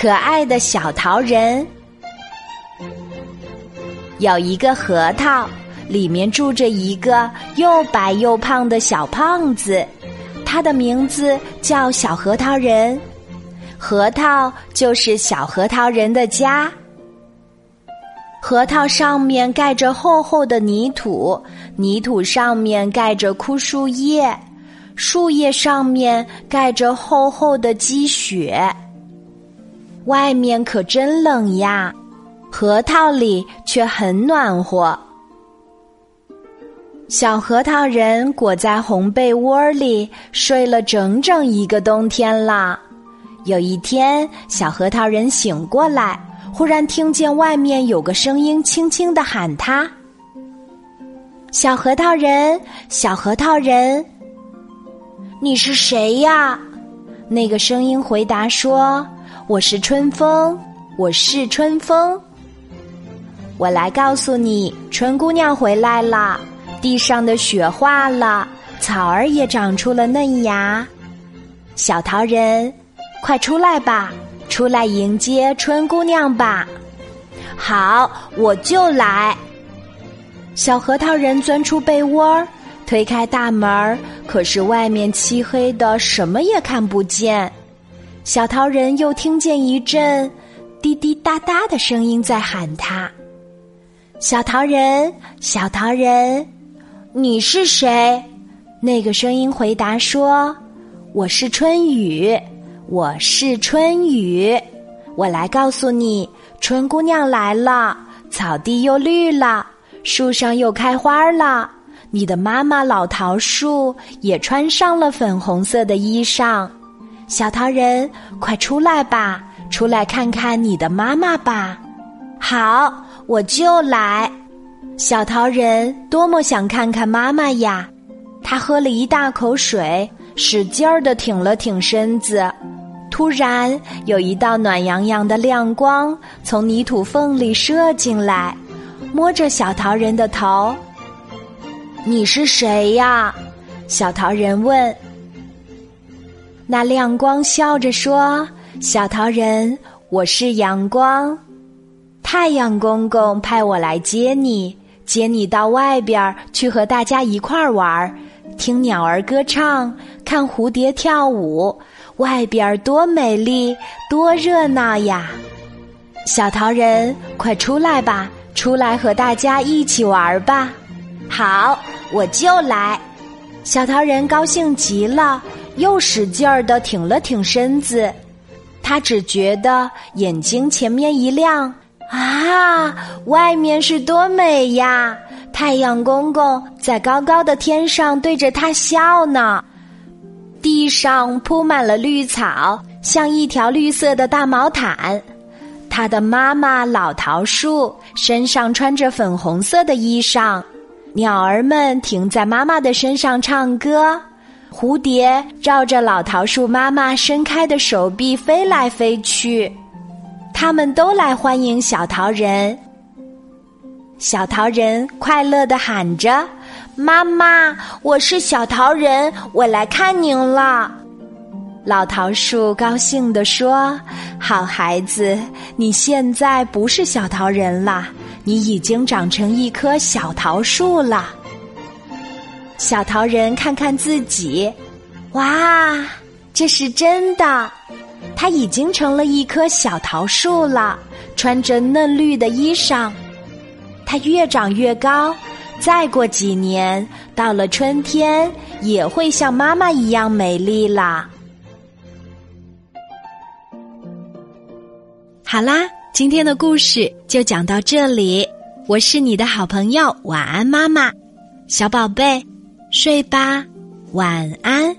可爱的小桃人。有一个核桃，里面住着一个又白又胖的小胖子，他的名字叫小核桃人。核桃就是小核桃人的家。核桃上面盖着厚厚的泥土，泥土上面盖着枯树叶，树叶上面盖着厚厚的积雪。外面可真冷呀，核桃里却很暖和。小核桃人裹在红被窝里睡了整整一个冬天了。有一天，小核桃人醒过来。忽然听见外面有个声音轻轻的喊他：“小核桃人，小核桃人，你是谁呀？”那个声音回答说：“我是春风，我是春风。我来告诉你，春姑娘回来了。地上的雪化了，草儿也长出了嫩芽。小桃人，快出来吧！”出来迎接春姑娘吧！好，我就来。小核桃人钻出被窝，推开大门可是外面漆黑的，什么也看不见。小桃人又听见一阵滴滴答答的声音在喊他：“小桃人，小桃人，你是谁？”那个声音回答说：“我是春雨。”我是春雨，我来告诉你，春姑娘来了，草地又绿了，树上又开花了，你的妈妈老桃树也穿上了粉红色的衣裳。小桃人，快出来吧，出来看看你的妈妈吧。好，我就来。小桃人多么想看看妈妈呀！他喝了一大口水，使劲儿的挺了挺身子。突然，有一道暖洋洋的亮光从泥土缝里射进来，摸着小桃人的头。“你是谁呀？”小桃人问。那亮光笑着说：“小桃人，我是阳光，太阳公公派我来接你，接你到外边去和大家一块儿玩，听鸟儿歌唱，看蝴蝶跳舞。”外边多美丽，多热闹呀！小桃人，快出来吧，出来和大家一起玩吧！好，我就来。小桃人高兴极了，又使劲儿的挺了挺身子。他只觉得眼睛前面一亮，啊，外面是多美呀！太阳公公在高高的天上对着他笑呢。地上铺满了绿草，像一条绿色的大毛毯。他的妈妈老桃树身上穿着粉红色的衣裳，鸟儿们停在妈妈的身上唱歌，蝴蝶绕着老桃树妈妈伸开的手臂飞来飞去。他们都来欢迎小桃人。小桃人快乐的喊着。妈妈，我是小桃人，我来看您了。老桃树高兴地说：“好孩子，你现在不是小桃人了，你已经长成一棵小桃树了。”小桃人看看自己，哇，这是真的，他已经成了一棵小桃树了，穿着嫩绿的衣裳，它越长越高。再过几年，到了春天，也会像妈妈一样美丽啦。好啦，今天的故事就讲到这里。我是你的好朋友，晚安，妈妈，小宝贝，睡吧，晚安。